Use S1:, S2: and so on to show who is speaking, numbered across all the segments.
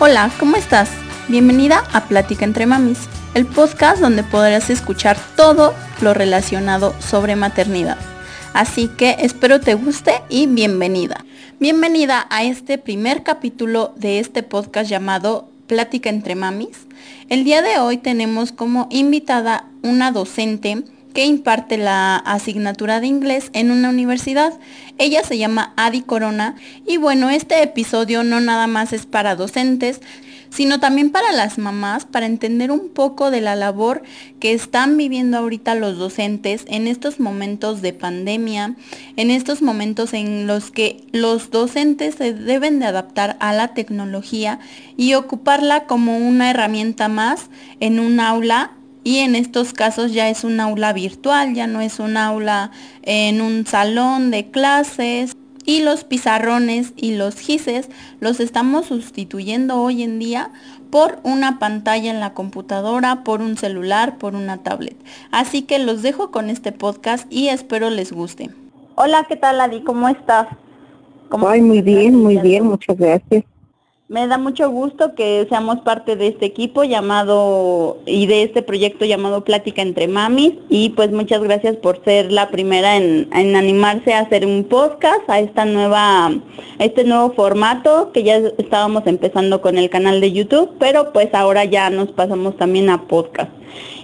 S1: Hola, ¿cómo estás? Bienvenida a Plática entre Mamis, el podcast donde podrás escuchar todo lo relacionado sobre maternidad. Así que espero te guste y bienvenida. Bienvenida a este primer capítulo de este podcast llamado Plática entre Mamis. El día de hoy tenemos como invitada una docente que imparte la asignatura de inglés en una universidad. Ella se llama Adi Corona y bueno, este episodio no nada más es para docentes, sino también para las mamás, para entender un poco de la labor que están viviendo ahorita los docentes en estos momentos de pandemia, en estos momentos en los que los docentes se deben de adaptar a la tecnología y ocuparla como una herramienta más en un aula y en estos casos ya es un aula virtual, ya no es un aula en un salón de clases y los pizarrones y los gises los estamos sustituyendo hoy en día por una pantalla en la computadora, por un celular, por una tablet. Así que los dejo con este podcast y espero les guste. Hola, ¿qué tal Adi? ¿Cómo estás?
S2: ¿Cómo Ay, muy bien, muy bien, muchas gracias.
S1: Me da mucho gusto que seamos parte de este equipo llamado y de este proyecto llamado Plática entre Mamis y pues muchas gracias por ser la primera en, animarse a hacer un podcast a esta nueva este nuevo formato que ya estábamos empezando con el canal de YouTube, pero pues ahora ya nos pasamos también a podcast.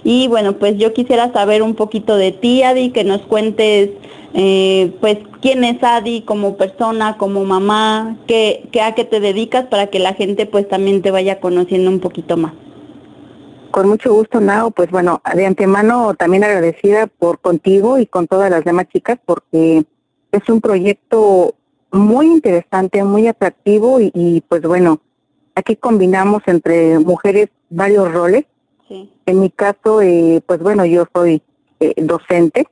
S1: Y bueno, pues yo quisiera saber un poquito de ti, Adi, que nos cuentes eh, pues quién es Adi como persona, como mamá, qué, qué, a qué te dedicas para que la gente pues también te vaya conociendo un poquito más.
S2: Con mucho gusto, Nao. Pues bueno, de antemano también agradecida por contigo y con todas las demás chicas porque es un proyecto muy interesante, muy atractivo y, pues bueno, aquí combinamos entre mujeres varios roles. Sí. En mi caso, eh, pues bueno, yo soy eh, docente,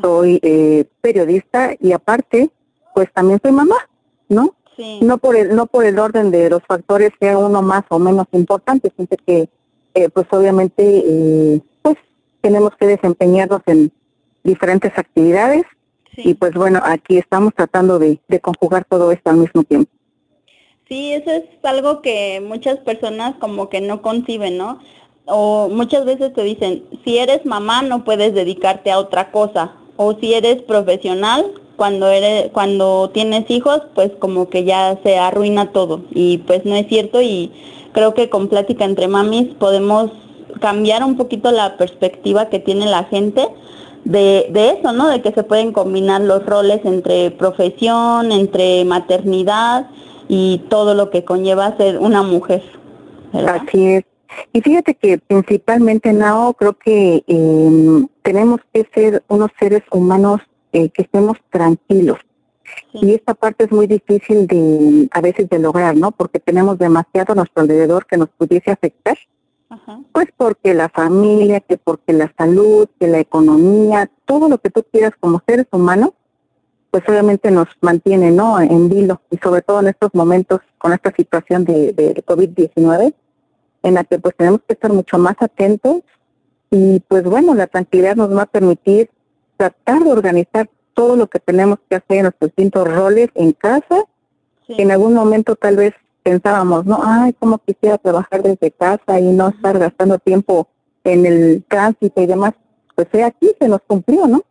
S2: soy eh, periodista y aparte, pues también soy mamá, ¿no? Sí. No por el no por el orden de los factores sea uno más o menos importante, siempre que eh, pues obviamente eh, pues tenemos que desempeñarnos en diferentes actividades y pues bueno, aquí estamos tratando de, de conjugar todo esto al mismo tiempo.
S1: Sí, eso es algo que muchas personas como que no conciben, ¿no? O muchas veces te dicen, si eres mamá no puedes dedicarte a otra cosa, o si eres profesional, cuando eres cuando tienes hijos, pues como que ya se arruina todo y pues no es cierto y creo que con plática entre mamis podemos cambiar un poquito la perspectiva que tiene la gente de, de eso, ¿no? De que se pueden combinar los roles entre profesión, entre maternidad y todo lo que conlleva ser una mujer.
S2: Así es. Y fíjate que principalmente, Nao, creo que eh, tenemos que ser unos seres humanos eh, que estemos tranquilos. Y esta parte es muy difícil de a veces de lograr, ¿no? Porque tenemos demasiado a nuestro alrededor que nos pudiese afectar. Pues porque la familia, que porque la salud, que la economía, todo lo que tú quieras como seres humanos, pues obviamente nos mantiene, ¿no? En vilo y sobre todo en estos momentos con esta situación de, de COVID-19 en la que pues tenemos que estar mucho más atentos y pues bueno, la tranquilidad nos va a permitir tratar de organizar todo lo que tenemos que hacer en nuestros distintos roles en casa. En algún momento tal vez pensábamos, no, ay, cómo quisiera trabajar desde casa y no estar gastando tiempo en el tránsito y demás. Pues aquí se nos cumplió, ¿no?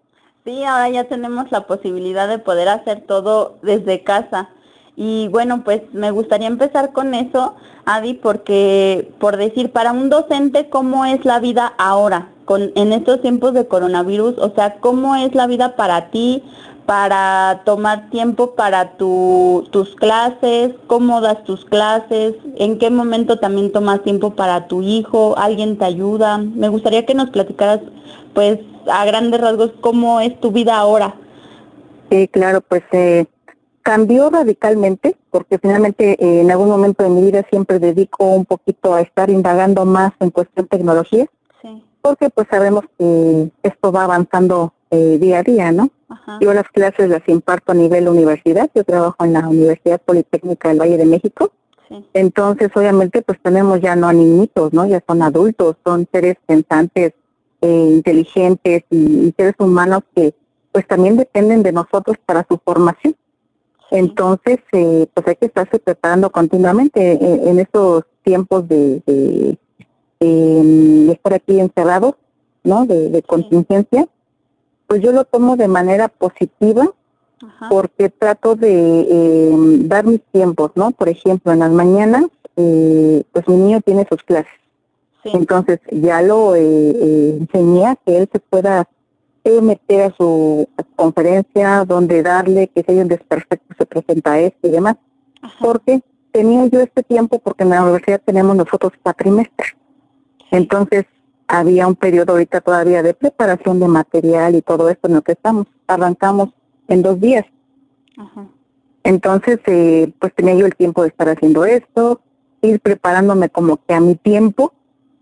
S1: Sí, ahora ya tenemos la posibilidad de poder hacer todo desde casa. Y bueno, pues me gustaría empezar con eso, Adi, porque por decir, para un docente, ¿cómo es la vida ahora, con, en estos tiempos de coronavirus? O sea, ¿cómo es la vida para ti, para tomar tiempo para tu, tus clases? ¿Cómo das tus clases? ¿En qué momento también tomas tiempo para tu hijo? ¿Alguien te ayuda? Me gustaría que nos platicaras, pues, a grandes rasgos, cómo es tu vida ahora.
S2: Sí, claro, pues... Eh cambió radicalmente porque finalmente eh, en algún momento de mi vida siempre dedico un poquito a estar indagando más en cuestión de tecnología, porque pues sabemos que esto va avanzando eh, día a día, ¿no? Yo las clases las imparto a nivel universidad, yo trabajo en la Universidad Politécnica del Valle de México, entonces obviamente pues tenemos ya no a niñitos, ¿no? Ya son adultos, son seres pensantes, eh, inteligentes y seres humanos que pues también dependen de nosotros para su formación. Entonces, eh, pues hay que estarse preparando continuamente en, estos tiempos de, de, estar aquí encerrados, ¿no? De, contingencia. Pues yo lo tomo de manera positiva porque trato de eh, dar mis tiempos, ¿no? Por ejemplo, en las mañanas, eh, pues mi niño tiene sus clases. Entonces ya lo eh, enseñé a que él se pueda meter a su conferencia, donde darle, que si hay un desperfecto se presenta esto y demás. Porque tenía yo este tiempo, porque en la universidad tenemos nosotros cuatrimestre. Entonces había un periodo ahorita todavía de preparación de material y todo esto en lo que estamos. Arrancamos en dos días. Entonces, eh, pues tenía yo el tiempo de estar haciendo esto, ir preparándome como que a mi tiempo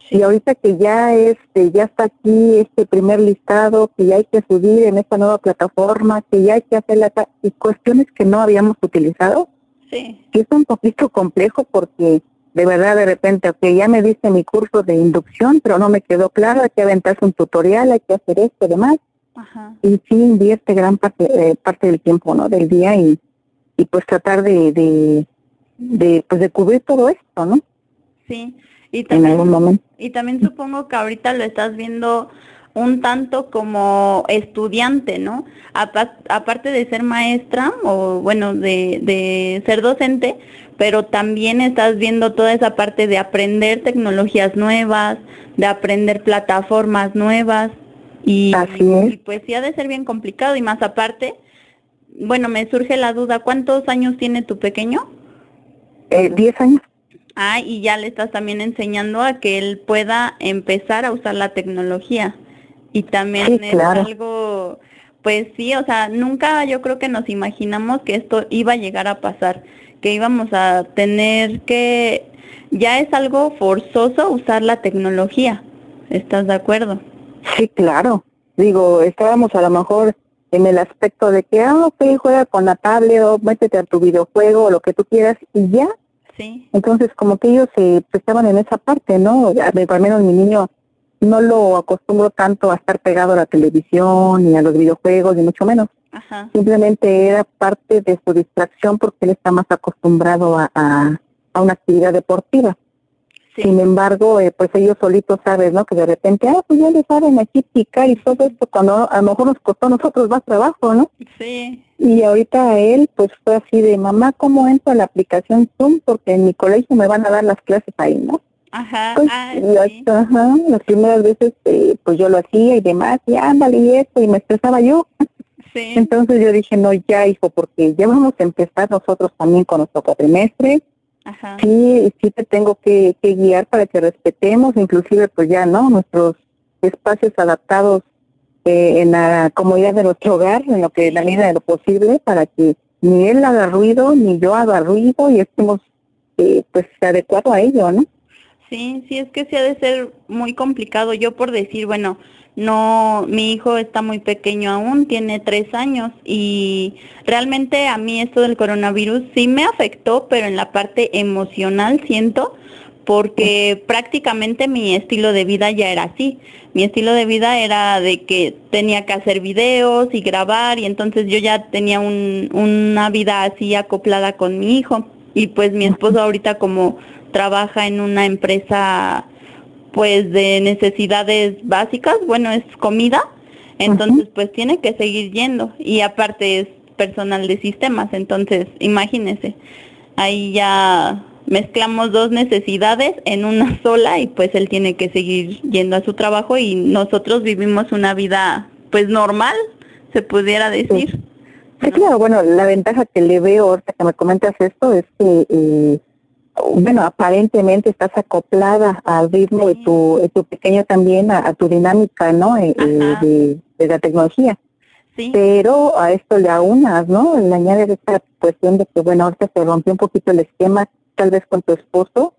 S2: y ahorita que ya este ya está aquí este primer listado, que ya hay que subir en esta nueva plataforma, que ya hay que hacer la y cuestiones que no habíamos utilizado,
S1: sí.
S2: que es un poquito complejo porque de verdad de repente, ok, ya me diste mi curso de inducción, pero no me quedó claro, hay que aventarse un tutorial, hay que hacer esto y demás. Ajá. Y sí invierte gran parte, eh, parte del tiempo, ¿no? Del día y, y pues tratar de, de, de, pues de cubrir todo esto, ¿no?
S1: Sí. Y también, Y también supongo que ahorita lo estás viendo un tanto como estudiante, ¿no? Aparte de ser maestra o bueno, de, de ser docente, pero también estás viendo toda esa parte de aprender tecnologías nuevas, de aprender plataformas nuevas y, y pues sí ha de ser bien complicado y más aparte, bueno, me surge la duda, ¿cuántos años tiene tu pequeño?
S2: Eh, diez años.
S1: Ah, y ya le estás también enseñando a que él pueda empezar a usar la tecnología. Y también es algo, pues sí, o sea, nunca yo creo que nos imaginamos que esto iba a llegar a pasar, que íbamos a tener que, ya es algo forzoso usar la tecnología. ¿Estás de acuerdo?
S2: Sí, claro. Digo, estábamos a lo mejor en el aspecto de que, ah, ok, juega con la tablet o métete a tu videojuego o lo que tú quieras y ya entonces, como que ellos se estaban en esa parte, ¿no? Al menos mi niño no lo acostumbro tanto a estar pegado a la televisión ni a los videojuegos, ni mucho menos. Simplemente era parte de su distracción porque él está más acostumbrado a, a una actividad deportiva. Sin embargo, eh, pues ellos solitos saben, ¿no? Que de repente, ah, pues ya le saben aquí picar y todo esto, cuando a lo mejor nos costó a nosotros más trabajo, ¿no?
S1: Sí.
S2: Y ahorita él, pues fue así de, mamá, ¿cómo entro a la aplicación Zoom? Porque en mi colegio me van a dar las clases ahí, ¿no?
S1: Ajá,
S2: pues,
S1: ah,
S2: ajá, las primeras veces, eh, pues yo lo hacía y demás, y ándale y esto, y me estresaba yo.
S1: Sí.
S2: Entonces yo dije, no, ya, hijo, porque ya vamos a empezar nosotros también con nuestro cuatrimestre, Sí, sí te tengo que, guiar para que respetemos, inclusive pues ya, ¿no? Nuestros espacios adaptados eh, en la comodidad de nuestro hogar, en lo que la medida de lo posible, para que ni él haga ruido, ni yo haga ruido y estemos eh, pues adecuado a ello, ¿no?
S1: Sí, sí, es que sí ha de ser muy complicado. Yo por decir, bueno, no, mi hijo está muy pequeño aún, tiene tres años y realmente a mí esto del coronavirus sí me afectó, pero en la parte emocional siento porque prácticamente mi estilo de vida ya era así. Mi estilo de vida era de que tenía que hacer videos y grabar y entonces yo ya tenía un, una vida así acoplada con mi hijo. Y pues mi esposo ahorita como trabaja en una empresa pues de necesidades básicas, bueno, es comida, entonces pues tiene que seguir yendo. Y aparte es personal de sistemas, entonces imagínese, ahí ya mezclamos dos necesidades en una sola y pues él tiene que seguir yendo a su trabajo y nosotros vivimos una vida pues normal, se pudiera decir.
S2: Sí, claro, bueno, la ventaja que le veo ahorita que me comentas esto es que eh, bueno, aparentemente estás acoplada al ritmo de, tu, tu pequeño también, a, tu dinámica, ¿no? Eh, eh, de, la tecnología.
S1: Sí.
S2: Pero a esto le aunas, ¿no? Le añades esta cuestión de que, bueno, ahorita se rompió un poquito el esquema, tal vez con tu esposo,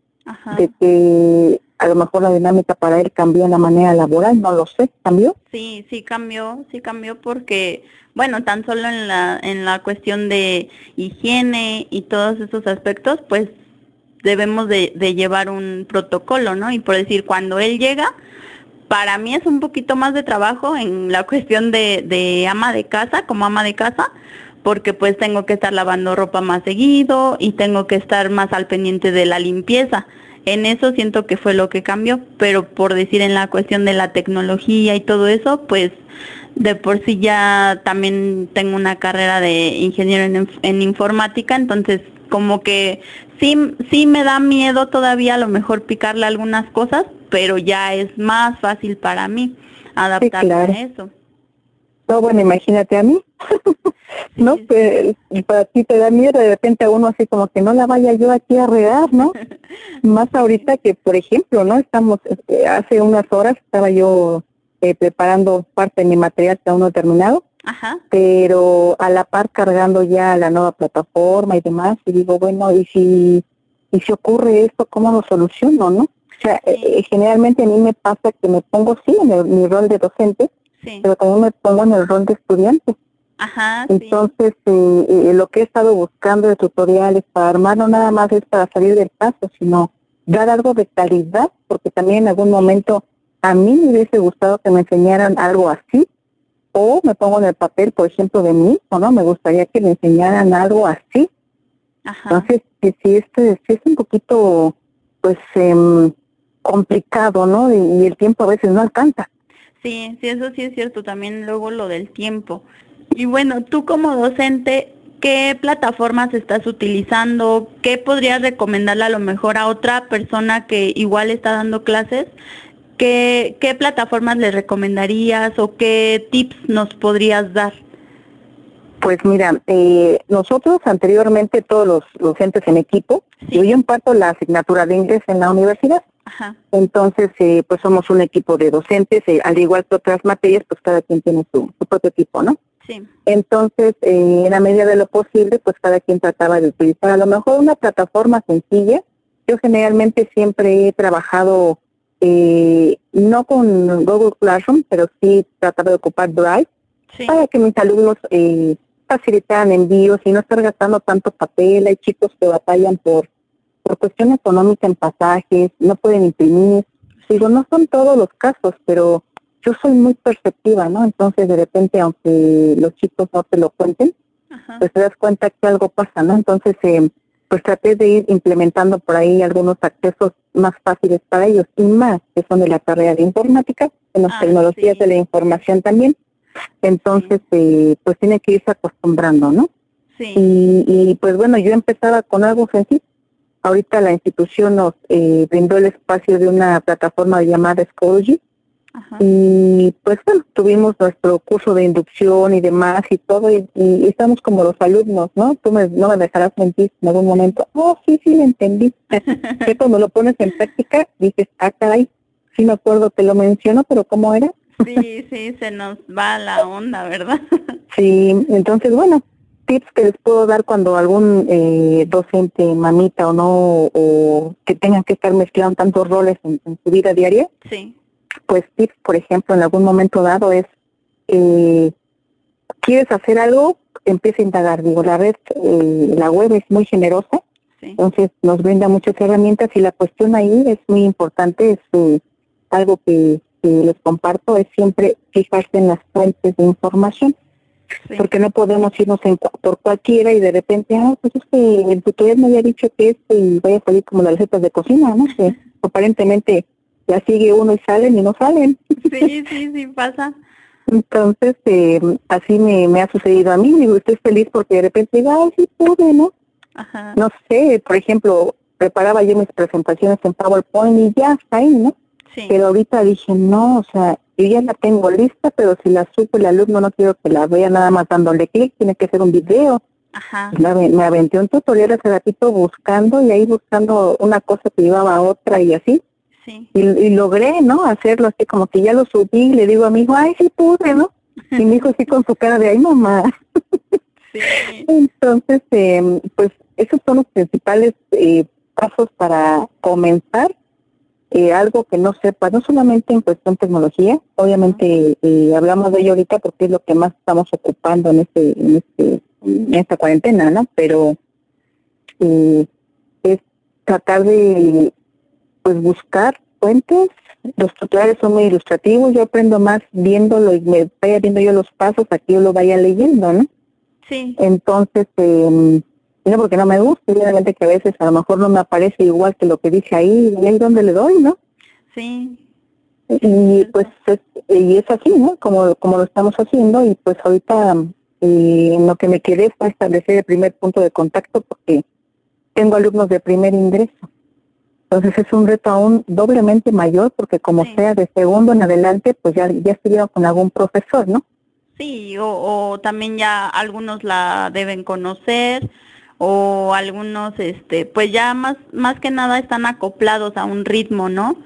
S2: de que a lo mejor la dinámica para él cambió en la manera laboral, no lo sé, ¿cambió?
S1: Sí, sí cambió, sí cambió porque, bueno, tan solo en la, en la cuestión de higiene y todos esos aspectos, pues debemos de, llevar un protocolo, ¿no? Y por decir, cuando él llega, para mí es un poquito más de trabajo en la cuestión de, de ama de casa, como ama de casa, porque pues tengo que estar lavando ropa más seguido y tengo que estar más al pendiente de la limpieza. En eso siento que fue lo que cambió, pero por decir en la cuestión de la tecnología y todo eso, pues de por sí ya también tengo una carrera de ingeniero en, en informática, entonces como que sí, sí me da miedo todavía a lo mejor picarle algunas cosas, pero ya es más fácil para mí adaptarme a eso.
S2: No, bueno, imagínate a mí, ¿no? Pues, para ti te da miedo de repente a uno así como que no la vaya yo aquí a regar, ¿no? Más ahorita que, por ejemplo, ¿no? Estamos, este, hace unas horas estaba yo eh, preparando parte de mi material que aún no he terminado, Ajá. pero a la par cargando ya la nueva plataforma y demás, y digo, bueno, ¿y si, y si ocurre esto, cómo lo soluciono, no? O sea, eh, eh, generalmente a mí me pasa que me pongo, sí, en mi rol de docente, pero también me pongo en el rol de estudiante. Ajá, Entonces, eh, eh, lo que he estado buscando de tutoriales para armar no nada más es para salir del paso, sino dar algo de calidad, porque también en algún momento a mí me hubiese gustado que me enseñaran algo así, o me pongo en el papel, por ejemplo, de mí, o no, me gustaría que me enseñaran algo así. Ajá. Entonces, si este, si es un poquito, pues, eh, complicado, ¿no? y el tiempo a veces no alcanza.
S1: Sí, sí, eso sí es cierto, también luego lo del tiempo. Y bueno, tú como docente, ¿qué plataformas estás utilizando? ¿Qué podrías recomendarle a lo mejor a otra persona que igual está dando clases? ¿Qué, qué plataformas le recomendarías o qué tips nos podrías dar?
S2: Pues mira, eh, nosotros anteriormente todos los docentes en equipo, yo imparto la asignatura de inglés en la universidad. Entonces, eh, pues somos un equipo de docentes, eh, al igual que otras materias, pues cada quien tiene su, propio equipo, ¿no? Sí. Entonces, eh, en la medida de lo posible, pues cada quien trataba de utilizar a lo mejor una plataforma sencilla. Yo generalmente siempre he trabajado no con Google Classroom, pero sí trataba de ocupar Drive para que mis alumnos eh, facilitaran envíos y no estar gastando tanto papel. Hay chicos que batallan por por cuestión económica en pasajes, no pueden imprimir. Digo, no son todos los casos, pero yo soy muy perceptiva, ¿no? Entonces, de repente, aunque los chicos no te lo cuenten, pues te das cuenta que algo pasa, ¿no? Entonces, eh, pues traté de ir implementando por ahí algunos accesos más fáciles para ellos y más que son de la carrera de informática, en las ah, tecnologías de la información también. Entonces, eh, pues tiene que irse acostumbrando, ¿no? Sí. Y, y pues bueno, yo empezaba con algo sencillo, Ahorita la institución nos eh, brindó el espacio de una plataforma llamada Schoology. Y pues bueno, tuvimos nuestro curso de inducción y demás y todo, y, estamos como los alumnos, ¿no? Tú me, no me dejarás mentir en algún momento. Oh, sí, sí, lo entendí. que cuando lo pones en práctica dices, ah, caray, sí me acuerdo, te lo menciono, pero ¿cómo era?
S1: sí, sí, se nos va la onda, ¿verdad?
S2: sí, entonces bueno, tips que les puedo dar cuando algún eh, docente mamita o no, o que tengan que estar mezclando tantos roles en, su vida diaria? Sí. Pues tips, por ejemplo, en algún momento dado es, eh, ¿quieres hacer algo? Empieza a indagar. Digo, la red, eh, la web es muy generosa, entonces nos brinda muchas herramientas y la cuestión ahí es muy importante, es algo que les comparto, es siempre fijarse en las fuentes de información porque no podemos irnos por cualquiera y de repente, ah, pues es que el tutorial me había dicho que este y vaya a salir como las recetas de cocina, ¿no? Que aparentemente ya sigue uno y salen y no salen.
S1: Sí, sí, sí pasa.
S2: Entonces, eh, así me, me ha sucedido a mí, digo, estoy feliz porque de repente digo, ay, sí pude, ¿no? Ajá. No sé, por ejemplo, preparaba yo mis presentaciones en PowerPoint y ya está ahí, ¿no? Sí. Pero ahorita dije, no, o sea, yo ya la tengo lista, pero si la supo el alumno no quiero que la vea nada más dándole clic, tiene que ser un video. Ajá. Me, aventé un tutorial hace ratito buscando y ahí buscando una cosa que llevaba a otra y así. Sí. Y, logré, ¿no? Hacerlo así como que ya lo subí y le digo a mi hijo, ay, sí pude, ¿no? Y mi hijo así con su cara de, ay, mamá. Sí. Entonces, eh, pues esos son los principales eh, pasos para comenzar eh, algo que no sepa, no solamente en cuestión tecnología, obviamente eh, hablamos de ello ahorita porque es lo que más estamos ocupando en este, en este, en esta cuarentena, ¿no? Pero eh, es tratar de, pues buscar fuentes. Los tutoriales son muy ilustrativos. Yo aprendo más viéndolo y me vaya viendo yo los pasos, aquí yo lo vaya leyendo, ¿no? Sí. Entonces, eh, no porque no me gusta, obviamente que a veces a lo mejor no me aparece igual que lo que dice ahí, y ahí donde le doy, ¿no?
S1: Sí.
S2: Y pues es, y es así, ¿no? Como, como lo estamos haciendo y pues ahorita eh, lo que me quedé fue establecer el primer punto de contacto porque tengo alumnos de primer ingreso. Entonces es un reto aún doblemente mayor porque como sea de segundo en adelante, pues ya, ya estuvieron con algún profesor, ¿no?
S1: Sí, o, o también ya algunos la deben conocer o algunos, este, pues ya más, más que nada están acoplados a un ritmo, ¿no?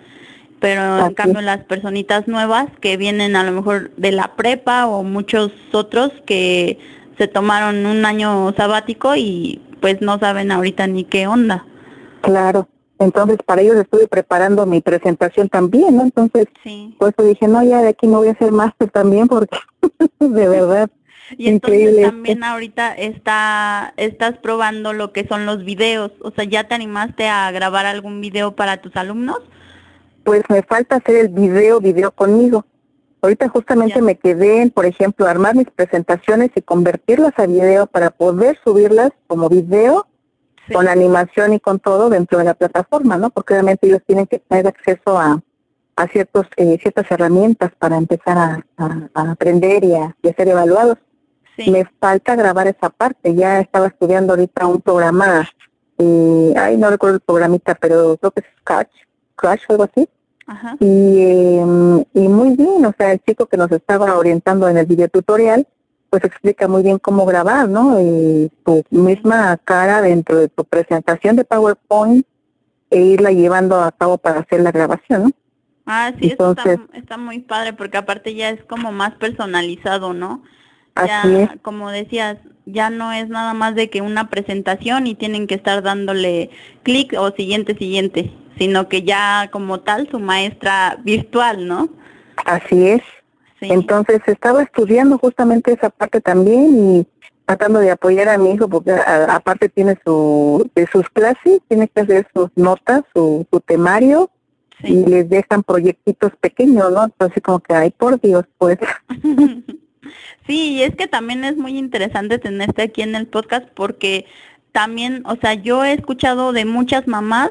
S1: pero en cambio las personitas nuevas que vienen a lo mejor de la prepa o muchos otros que se tomaron un año sabático y pues no saben ahorita ni qué onda.
S2: Claro, entonces para ellos estuve preparando mi presentación también, ¿no? Entonces, sí. por eso dije, no, ya de aquí me voy a hacer máster también porque de verdad.
S1: Y entonces también ahorita está, estás probando lo que son los videos, o sea, ¿ya te animaste a grabar algún video para tus alumnos?
S2: pues me falta hacer el video, video conmigo. Ahorita justamente me quedé en, por ejemplo, armar mis presentaciones y convertirlas a video para poder subirlas como video con animación y con todo dentro de la plataforma, ¿no? Porque obviamente ellos tienen que tener acceso a, a ciertos eh, ciertas herramientas para empezar a, aprender y a, ser evaluados. Me falta grabar esa parte. Ya estaba estudiando ahorita un programa, eh, ay, no recuerdo el programita, pero creo que es Scratch, Crash o algo así. Y, em, y muy bien, o sea, el chico que nos estaba orientando en el video tutorial, pues explica muy bien cómo grabar, ¿no? Y tu misma cara dentro de tu presentación de PowerPoint e irla llevando a cabo para hacer la grabación, ¿no?
S1: Ah, sí, Entonces, está, está, muy padre porque aparte ya es como más personalizado, ¿no? Ya, como decías, ya no es nada más de que una presentación y tienen que estar dándole clic o siguiente, siguiente sino que ya como tal su maestra virtual, ¿no?
S2: Así es. Entonces estaba estudiando justamente esa parte también y tratando de apoyar a mi hijo porque aparte tiene su de sus clases, tiene que hacer sus notas, su, su temario y les dejan proyectitos pequeños, ¿no? Entonces como que, ay, por Dios, pues.
S1: sí, y es que también es muy interesante tenerte aquí en el podcast porque también, o sea, yo he escuchado de muchas mamás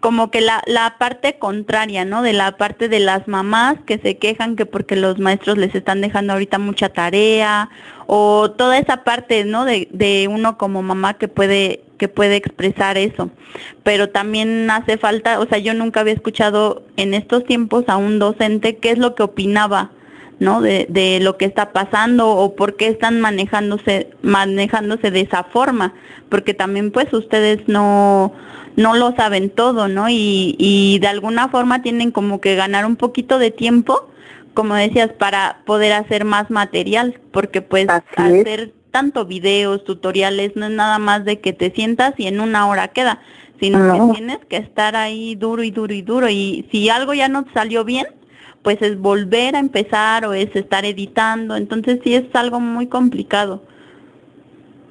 S1: como que la, la parte contraria, ¿no? De la parte de las mamás que se quejan que porque los maestros les están dejando ahorita mucha tarea o toda esa parte, ¿no? De, de uno como mamá que puede que puede expresar eso. Pero también hace falta, o sea, yo nunca había escuchado en estos tiempos a un docente qué es lo que opinaba, ¿no? De, de lo que está pasando o por qué están manejándose manejándose de esa forma, porque también pues ustedes no no lo saben todo, ¿no? Y, y de alguna forma tienen como que ganar un poquito de tiempo, como decías, para poder hacer más material, porque pues hacer tanto videos, tutoriales, no es nada más de que te sientas y en una hora queda, sino que tienes que estar ahí duro y duro y duro. Y si algo ya no salió bien, pues es volver a empezar o es estar editando. Entonces sí es algo muy complicado.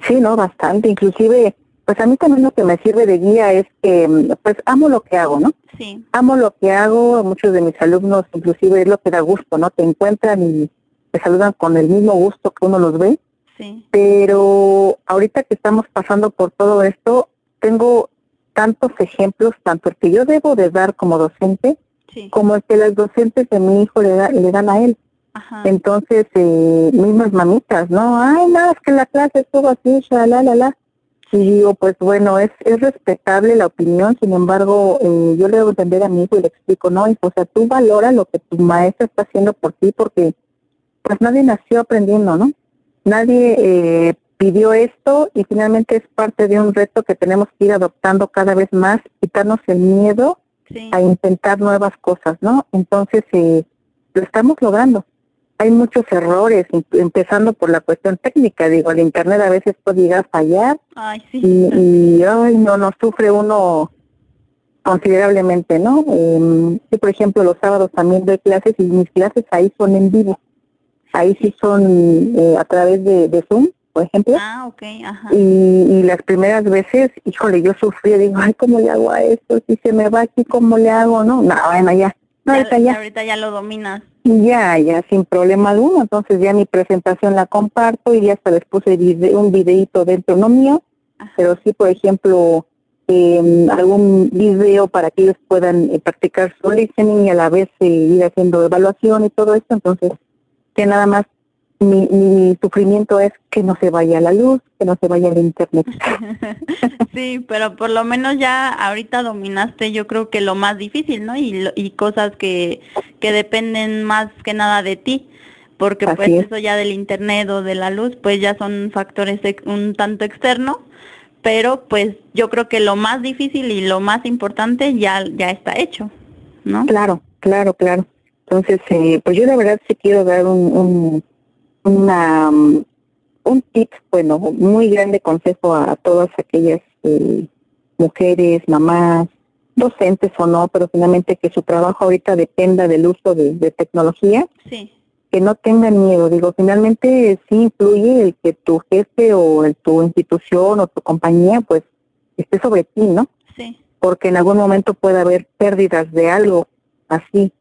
S2: Sí, no, bastante. Inclusive pues a mí también lo que me sirve de guía es que, pues amo lo que hago, ¿no?
S1: Sí.
S2: Amo lo que hago, muchos de mis alumnos inclusive es lo que da gusto, ¿no? Te encuentran y te saludan con el mismo gusto que uno los ve.
S1: Sí.
S2: Pero ahorita que estamos pasando por todo esto, tengo tantos ejemplos, tanto el que yo debo de dar como docente, como el que las docentes de mi hijo le, le dan a él.
S1: Ajá.
S2: Entonces, eh, mismas mamitas, ¿no? Ay, no, es que la clase estuvo así, la, la, la. Y digo, pues bueno, es, es respetable la opinión, sin embargo, eh, yo le debo entender a mi hijo y le explico, no, hijo, o sea, tú valora lo que tu maestra está haciendo por ti porque pues nadie nació aprendiendo, ¿no? Nadie eh, pidió esto y finalmente es parte de un reto que tenemos que ir adoptando cada vez más, quitarnos el miedo a intentar nuevas cosas, ¿no? Entonces, eh, lo estamos logrando hay muchos errores, empezando por la cuestión técnica. Digo, el Internet a veces puede llegar a fallar y, ay, no, no sufre uno considerablemente, ¿no? Eh, por ejemplo, los sábados también doy clases y mis clases ahí son en vivo. Ahí sí son eh, a través de, Zoom, por ejemplo.
S1: Ah, ok, ajá.
S2: Y, y, las primeras veces, híjole, yo sufrí, digo, ay, ¿cómo le hago a esto? Si se me va aquí, ¿cómo le hago? No, no, bueno, ya
S1: No, ahorita ya. Ahorita ya lo dominas.
S2: Ya, ya, sin problema alguno. Entonces ya mi presentación la comparto y ya hasta les puse un videito dentro, no mío, pero sí, por ejemplo, eh, algún video para que ellos puedan eh, practicar su listening y a la vez eh, ir haciendo evaluación y todo esto. Entonces, que nada más mi, mi sufrimiento es que no se vaya la luz, que no se vaya el internet.
S1: sí, pero por lo menos ya ahorita dominaste yo creo que lo más difícil, ¿no? Y, y cosas que, que dependen más que nada de ti, porque pues eso ya del internet o de la luz pues ya son factores un tanto externos, pero pues yo creo que lo más difícil y lo más importante ya, ya está hecho, ¿no?
S2: Claro, claro, claro. Entonces, eh, pues yo de verdad sí quiero dar un una, um, un tip, bueno, muy grande consejo a, todas aquellas eh, mujeres, mamás, docentes o no, pero finalmente que su trabajo ahorita dependa del uso de, tecnología,
S1: sí.
S2: que no tengan miedo. Digo, finalmente sí influye el que tu jefe o el, tu institución o tu compañía pues esté sobre ti, ¿no?
S1: Sí.
S2: Porque en algún momento puede haber pérdidas de algo así.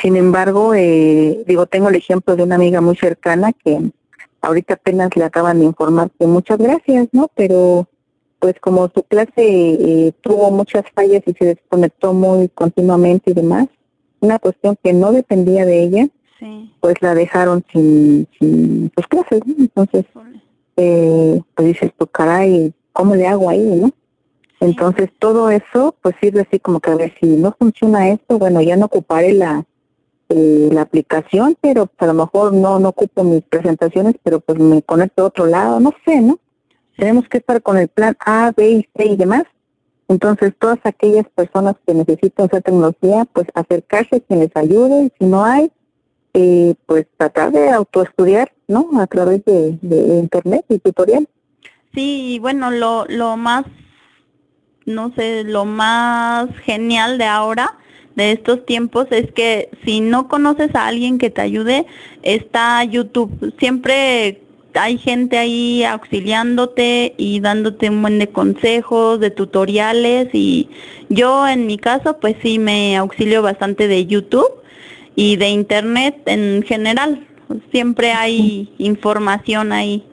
S2: Sin embargo, eh, digo, tengo el ejemplo de una amiga muy cercana que ahorita apenas le acaban de informar que muchas gracias, ¿no? Pero pues como su clase eh, tuvo muchas fallas y se desconectó muy continuamente y demás, una cuestión que no dependía de ella, pues la dejaron sin, sin sus clases, ¿no? Entonces, eh, pues dices tú, caray, ¿cómo le hago ahí, no? Entonces todo eso pues sirve así como que a ver si no funciona esto, bueno, ya no ocuparé la, eh, la aplicación, pero pues, a lo mejor no, no ocupo mis presentaciones, pero pues me conecto a otro lado, no sé, ¿no? Tenemos que estar con el plan A, B y C y demás. Entonces, todas aquellas personas que necesitan esa tecnología, pues acercarse quien les ayude, si no hay, eh, pues tratar de autoestudiar, ¿no? A través de internet y tutorial.
S1: Sí, bueno, lo, lo más, no sé, lo más genial de ahora de estos tiempos es que si no conoces a alguien que te ayude, está YouTube. Siempre hay gente ahí auxiliándote y dándote un buen de consejos, de tutoriales y yo en mi caso pues sí me auxilio bastante de YouTube y de internet en general. Siempre hay información ahí.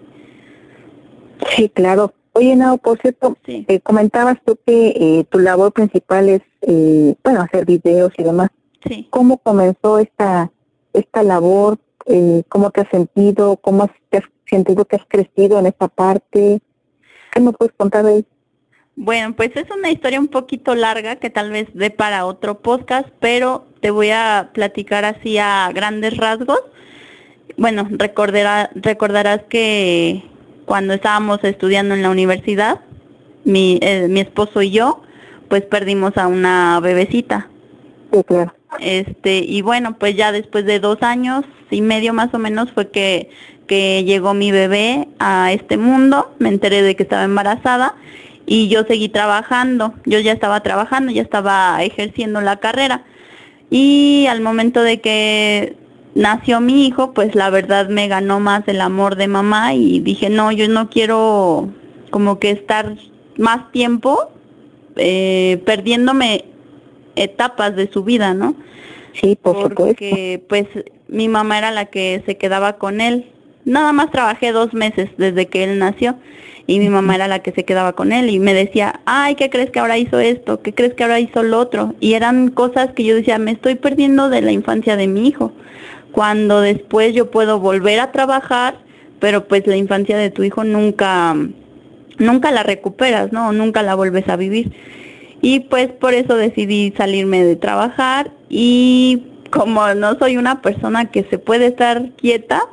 S2: Sí, claro. Oye, no, por cierto, eh, comentabas tú que eh, tu labor principal es, eh, bueno, hacer videos y demás.
S1: Sí.
S2: ¿Cómo comenzó esta esta labor? Eh, ¿Cómo te has sentido? ¿Cómo has, te has sentido que has crecido en esta parte? ¿Qué me puedes contar de ahí?
S1: Bueno, pues es una historia un poquito larga que tal vez dé para otro podcast, pero te voy a platicar así a grandes rasgos. Bueno, recordará, recordarás que cuando estábamos estudiando en la universidad, mi, eh, mi esposo y yo, pues perdimos a una bebecita. Este, y bueno, pues ya después de dos años y medio más o menos fue que, que llegó mi bebé a este mundo, me enteré de que estaba embarazada y yo seguí trabajando, yo ya estaba trabajando, ya estaba ejerciendo la carrera. Y al momento de que nació mi hijo, pues la verdad me ganó más el amor de mamá y dije, no, yo no quiero como que estar más tiempo eh, perdiéndome etapas de su vida, ¿no?
S2: Sí, por
S1: Porque pues mi mamá era la que se quedaba con él. Nada más trabajé dos meses desde que él nació y mi mamá era la que se quedaba con él y me decía, ay, ¿qué crees que ahora hizo esto? ¿Qué crees que ahora hizo lo otro? Y eran cosas que yo decía, me estoy perdiendo de la infancia de mi hijo cuando después yo puedo volver a trabajar, pero pues la infancia de tu hijo nunca, nunca la recuperas, ¿no? Nunca la vuelves a vivir. Y pues por eso decidí salirme de trabajar y como no soy una persona que se puede estar quieta,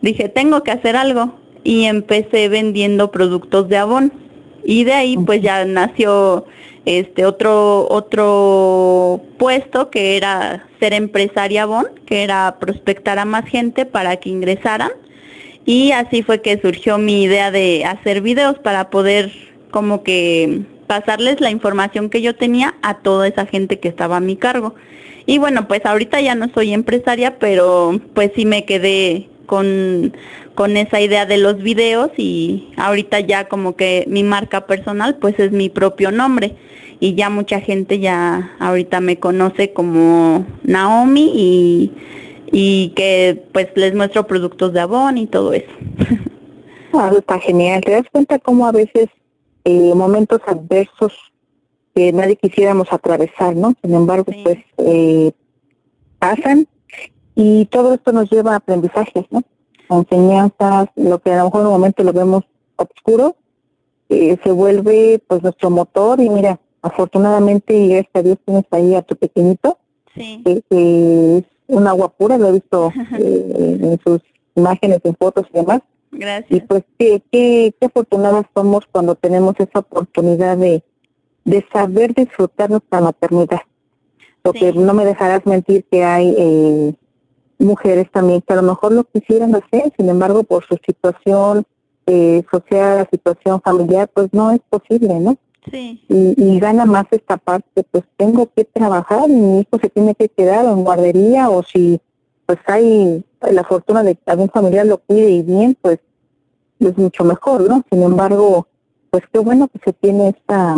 S1: dije, tengo que hacer algo y empecé vendiendo productos de Avon. Y de ahí pues ya nació este otro otro puesto que era ser empresaria Bon, que era prospectar a más gente para que ingresaran y así fue que surgió mi idea de hacer videos para poder como que pasarles la información que yo tenía a toda esa gente que estaba a mi cargo. Y bueno, pues ahorita ya no soy empresaria, pero pues sí me quedé con, con esa idea de los videos y ahorita ya como que mi marca personal pues es mi propio nombre y ya mucha gente ya ahorita me conoce como Naomi y, y que pues les muestro productos de Avon y todo eso.
S2: Ah, está genial. ¿Te das cuenta cómo a veces eh, momentos adversos que nadie quisiéramos atravesar, ¿no? Sin embargo, pues eh, pasan y todo esto nos lleva a aprendizajes, ¿no? enseñanzas, lo que a lo mejor en un momento lo vemos oscuro, eh, se vuelve pues nuestro motor y mira, afortunadamente y gracias a Dios tienes ahí a tu pequeñito,
S1: sí.
S2: que es un agua pura, lo he visto eh, en sus imágenes, en fotos y demás.
S1: Gracias.
S2: Y pues qué, qué, qué afortunados somos cuando tenemos esa oportunidad de, de saber disfrutar nuestra maternidad. Porque no me dejarás mentir que hay eh, mujeres también que a lo mejor lo quisieran hacer, sin embargo, por su situación eh, social, la situación familiar, pues no es posible, ¿no?
S1: Sí.
S2: Y, gana más esta parte, pues tengo que trabajar y mi hijo se tiene que quedar en guardería o si pues hay la fortuna de que algún familiar lo cuide y bien, pues es mucho mejor, ¿no? Sin embargo, pues qué bueno que se tiene esta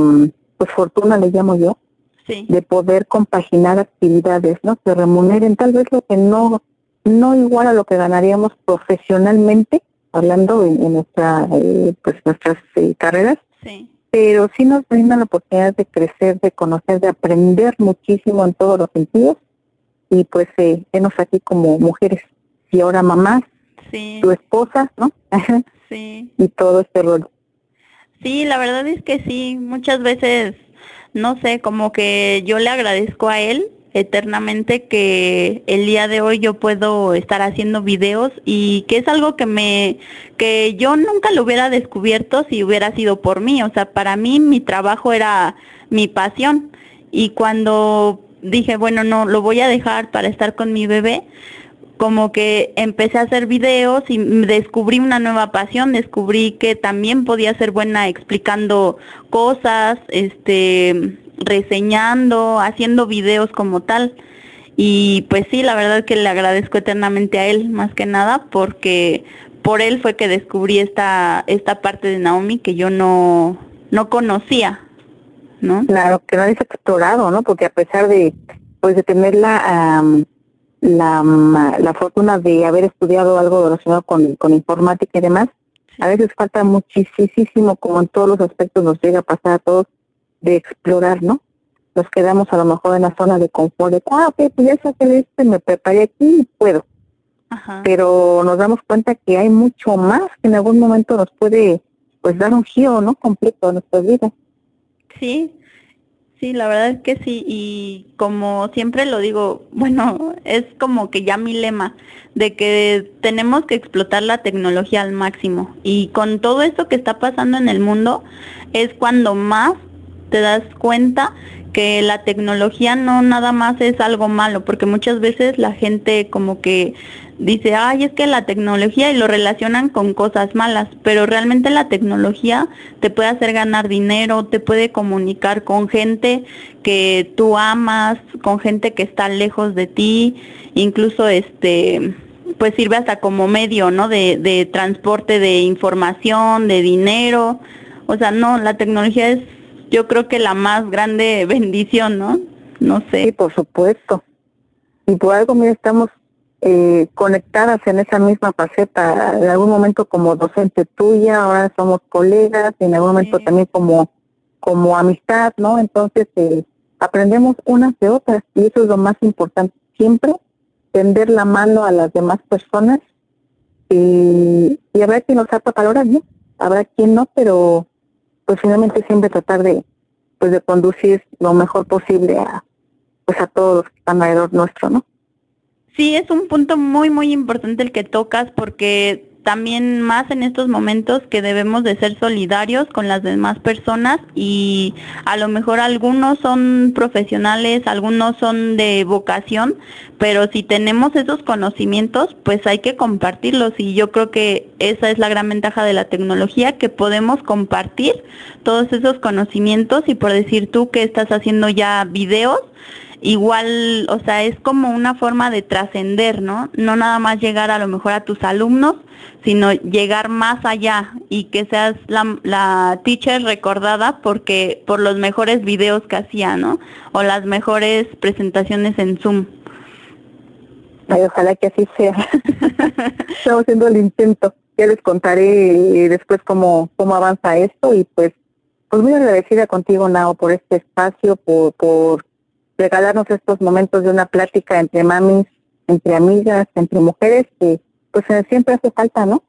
S2: pues fortuna, le llamo yo, de poder compaginar actividades, ¿no? Que remuneren tal vez lo que no no igual a lo que ganaríamos profesionalmente, hablando en, nuestra, eh, pues nuestras eh, carreras, pero sí nos brinda la oportunidad de crecer, de conocer, de aprender muchísimo en todos los sentidos y pues eh, aquí como mujeres y ahora mamás, tu esposa, ¿no?
S1: sí.
S2: y todo este rol.
S1: Sí, la verdad es que sí, muchas veces, no sé, como que yo le agradezco a él eternamente que el día de hoy yo puedo estar haciendo videos y que es algo que me que yo nunca lo hubiera descubierto si hubiera sido por mí, o sea, para mí mi trabajo era mi pasión. Y cuando dije, bueno, no, lo voy a dejar para estar con mi bebé, como que empecé a hacer videos y descubrí una nueva pasión, descubrí que también podía ser buena explicando cosas, este, reseñando, haciendo videos como tal. Y pues sí, la verdad que le agradezco eternamente a él, más que nada, porque por él fue que descubrí esta, esta parte de Naomi que yo no, no conocía, ¿no?
S2: Claro, que no habías explorado, ¿no? Porque a pesar de, pues de tener la, la, la fortuna de haber estudiado algo relacionado con, con informática y demás, a veces falta muchísimo, como en todos los aspectos nos llega a pasar a todos, de explorar, ¿no? Nos quedamos a lo mejor en la zona de confort, de, ah, ok, pues ya saqué este, me preparé aquí y puedo. Pero nos damos cuenta que hay mucho más que en algún momento nos puede, pues, dar un giro, ¿no? Completo a nuestra vida.
S1: Sí, sí, la verdad es que sí. Y como siempre lo digo, bueno, es como que ya mi lema, de que tenemos que explotar la tecnología al máximo. Y con todo esto que está pasando en el mundo, es cuando más te das cuenta que la tecnología no nada más es algo malo, porque muchas veces la gente como que dice, ay, es que la tecnología y lo relacionan con cosas malas, pero realmente la tecnología te puede hacer ganar dinero, te puede comunicar con gente que tú amas, con gente que está lejos de ti, incluso este pues sirve hasta como medio, ¿no? De, de transporte de información, de dinero. O sea, no, la tecnología es yo creo que la más grande bendición, ¿no? No sé.
S2: Sí, por supuesto. Y por algo, mira, estamos eh, conectadas en esa misma faceta, en algún momento como docente tuya, ahora somos colegas, en algún momento también como, como amistad, ¿no? Entonces, eh, aprendemos unas de otras y eso es lo más importante. Siempre tender la mano a las demás personas y, y habrá quien nos para valorar, ¿no? Habrá quien no, pero pues finalmente siempre tratar de pues de conducir lo mejor posible a pues a todos los que están alrededor nuestro, ¿no?
S1: Sí, es un punto muy muy importante el que tocas porque también más en estos momentos que debemos de ser solidarios con las demás personas y a lo mejor algunos son profesionales, algunos son de vocación, pero si tenemos esos conocimientos, pues hay que compartirlos y yo creo que esa es la gran ventaja de la tecnología, que podemos compartir todos esos conocimientos y por decir tú que estás haciendo ya videos, igual, o sea, es como una forma de trascender, ¿no? No nada más llegar a lo mejor a tus alumnos, sino llegar más allá y que seas la, la teacher recordada porque por los mejores videos que hacía, ¿no? O las mejores presentaciones en Zoom.
S2: Ojalá que así sea. Estamos haciendo el intento. Ya les contaré después cómo, cómo avanza esto y pues, pues muy agradecida contigo, Nao, por este espacio, por regalarnos estos momentos de una plática entre mamis, entre amigas, entre mujeres, que pues eh, siempre hace falta, ¿no?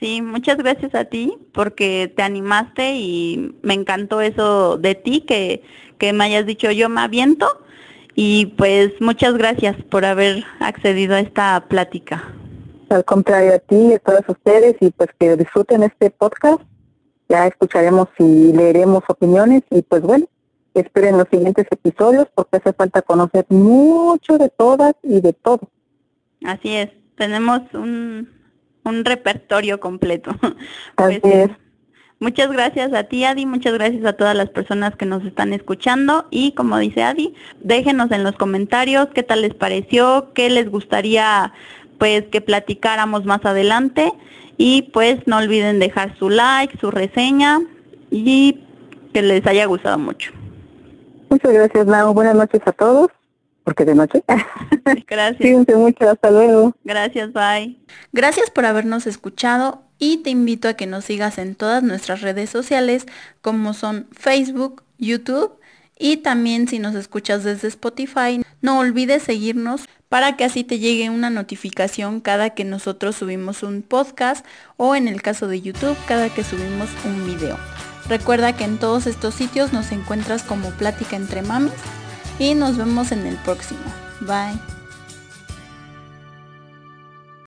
S1: Sí, muchas gracias a ti porque te animaste y me encantó eso de ti, que, que me hayas dicho yo me aviento y pues muchas gracias por haber accedido a esta plática.
S2: Al contrario a ti y a todos ustedes y pues que disfruten este podcast. Ya escucharemos y leeremos opiniones y pues bueno, esperen los siguientes episodios porque hace falta conocer mucho de todas y de todo.
S1: Así es, tenemos un, un repertorio completo.
S2: Así pues, es.
S1: Muchas gracias a ti, Adi, muchas gracias a todas las personas que nos están escuchando y como dice Adi, déjenos en los comentarios qué tal les pareció, qué les gustaría pues que platicáramos más adelante y pues no olviden dejar su like, su reseña y que les haya gustado mucho.
S2: Muchas gracias, Lau. Buenas noches a todos, porque de noche.
S1: Gracias.
S2: Cuídense mucho, hasta luego.
S1: Gracias, bye. Gracias por habernos escuchado y te invito a que nos sigas en todas nuestras redes sociales como son Facebook, YouTube y también si nos escuchas desde Spotify, no olvides seguirnos para que así te llegue una notificación cada que nosotros subimos un podcast o en el caso de YouTube cada que subimos un video. Recuerda que en todos estos sitios nos encuentras como Plática entre Mamis y nos vemos en el próximo. Bye.